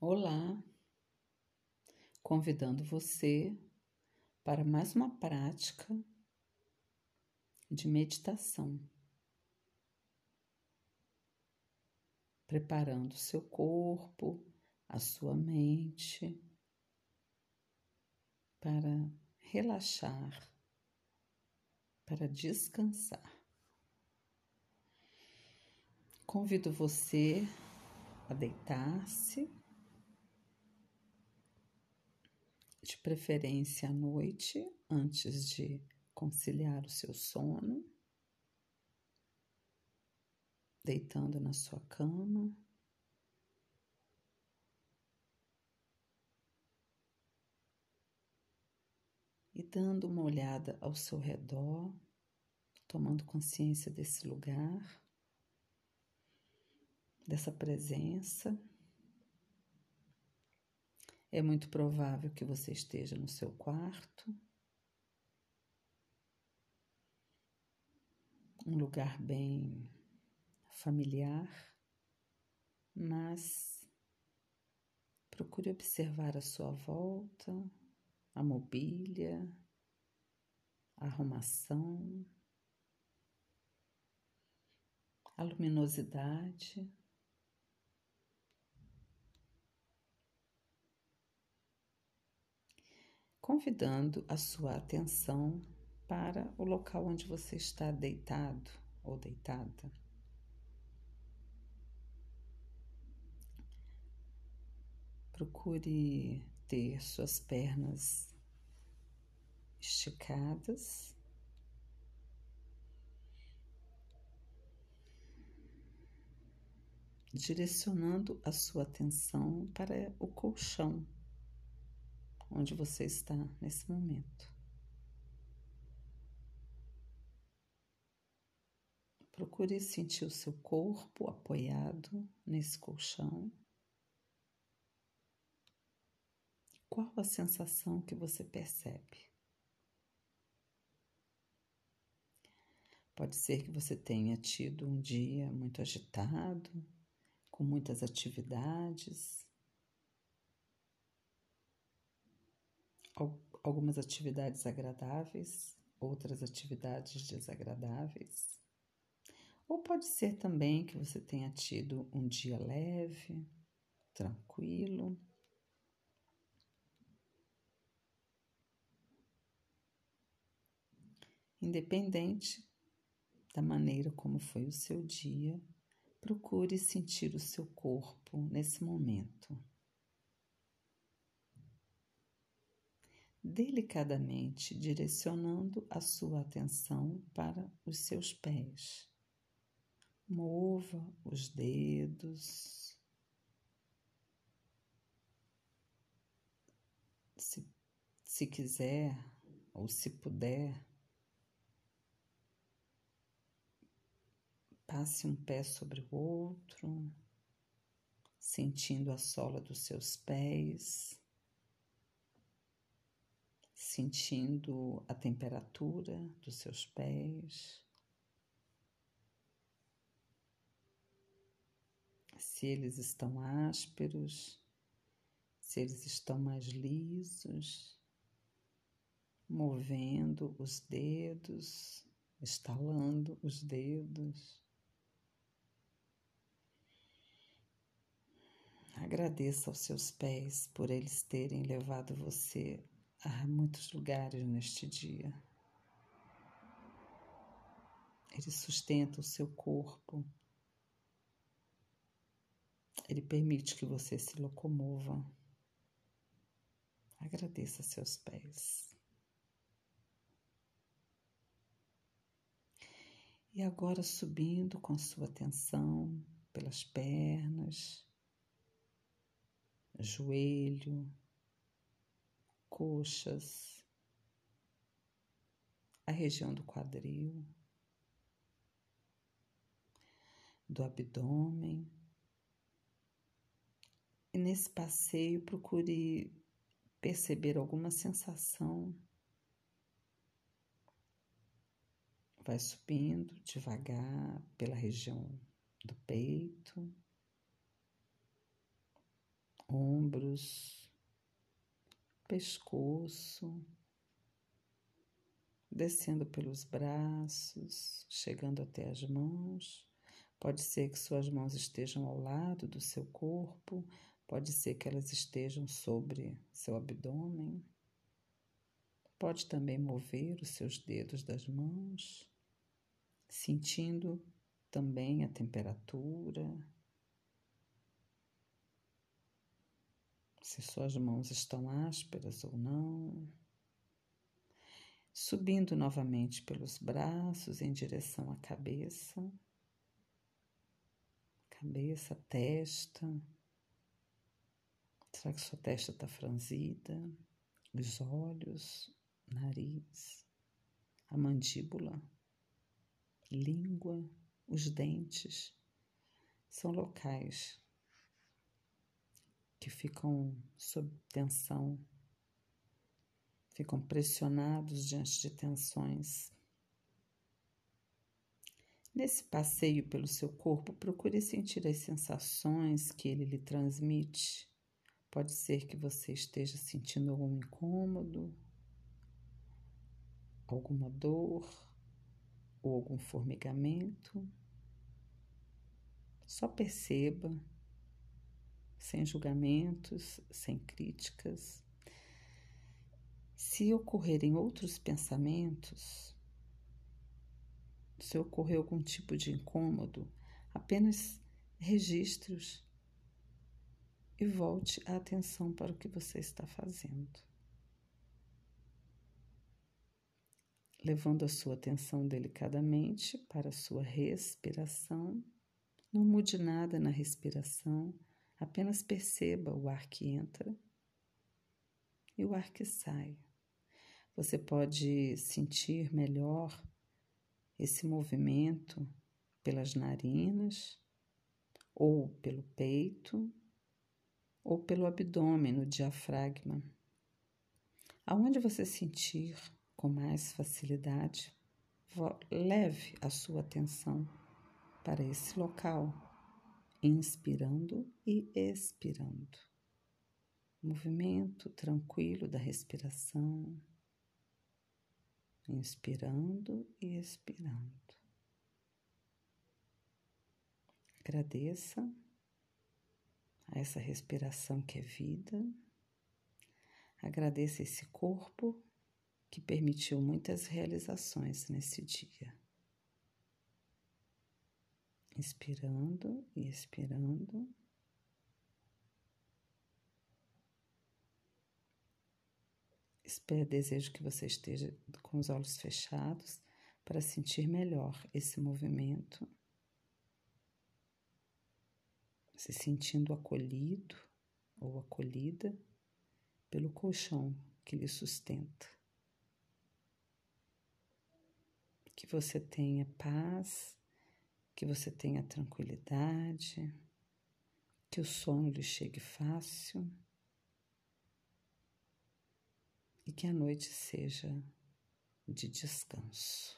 Olá, convidando você para mais uma prática de meditação, preparando seu corpo, a sua mente para relaxar, para descansar. Convido você a deitar-se de preferência à noite, antes de conciliar o seu sono, deitando na sua cama. E dando uma olhada ao seu redor, tomando consciência desse lugar, dessa presença. É muito provável que você esteja no seu quarto, um lugar bem familiar, mas procure observar a sua volta, a mobília, a arrumação, a luminosidade. Convidando a sua atenção para o local onde você está deitado ou deitada. Procure ter suas pernas esticadas. Direcionando a sua atenção para o colchão onde você está nesse momento. Procure sentir o seu corpo apoiado nesse colchão. Qual a sensação que você percebe? Pode ser que você tenha tido um dia muito agitado, com muitas atividades. Algumas atividades agradáveis, outras atividades desagradáveis. Ou pode ser também que você tenha tido um dia leve, tranquilo. Independente da maneira como foi o seu dia, procure sentir o seu corpo nesse momento. Delicadamente direcionando a sua atenção para os seus pés. Mova os dedos. Se, se quiser ou se puder, passe um pé sobre o outro, sentindo a sola dos seus pés sentindo a temperatura dos seus pés, se eles estão ásperos, se eles estão mais lisos, movendo os dedos, estalando os dedos. Agradeça aos seus pés por eles terem levado você Há muitos lugares neste dia. Ele sustenta o seu corpo. Ele permite que você se locomova. Agradeça seus pés. E agora subindo com sua atenção pelas pernas, joelho, coxas, a região do quadril, do abdômen. E nesse passeio procure perceber alguma sensação. Vai subindo devagar pela região do peito, ombro ombros, pescoço, descendo pelos braços, chegando até as mãos. Pode ser que suas mãos estejam ao lado do seu corpo, pode ser que elas estejam sobre seu abdômen. Pode também mover os seus dedos das mãos, sentindo também a temperatura. Se suas mãos estão ásperas ou não. Subindo novamente pelos braços em direção à cabeça. Cabeça, testa. Será que sua testa está franzida? Os olhos, nariz, a mandíbula, língua, os dentes são locais que ficam sob tensão, ficam pressionados diante de tensões. Nesse passeio pelo seu corpo, procure sentir as sensações que ele lhe transmite. Pode ser que você esteja sentindo algum incômodo, alguma dor ou algum formigamento. Só perceba, sem julgamentos, sem críticas. Se ocorrerem outros pensamentos, se ocorrer algum tipo de incômodo, apenas registre-os e volte a atenção para o que você está fazendo. levando a sua atenção delicadamente para a sua respiração. Não mude nada na respiração, apenas perceba o ar que entra e o ar que sai. Você pode sentir melhor esse movimento pelas narinas, ou pelo peito, ou pelo abdômen, no diafragma. Aonde você sentir com mais facilidade, leve a sua atenção para esse local, inspirando e expirando. Movimento tranquilo da respiração, inspirando e expirando. Agradeça a essa respiração que é vida. Agradeça esse corpo que permitiu muitas realizações nesse dia. Inspirando e expirando. Espero, desejo que você esteja com os olhos fechados para sentir melhor esse movimento. Se sentindo acolhido ou acolhida pelo colchão que lhe sustenta. que você tenha paz, que você tenha tranquilidade, que o sono lhe chegue fácil e que a noite seja de descanso.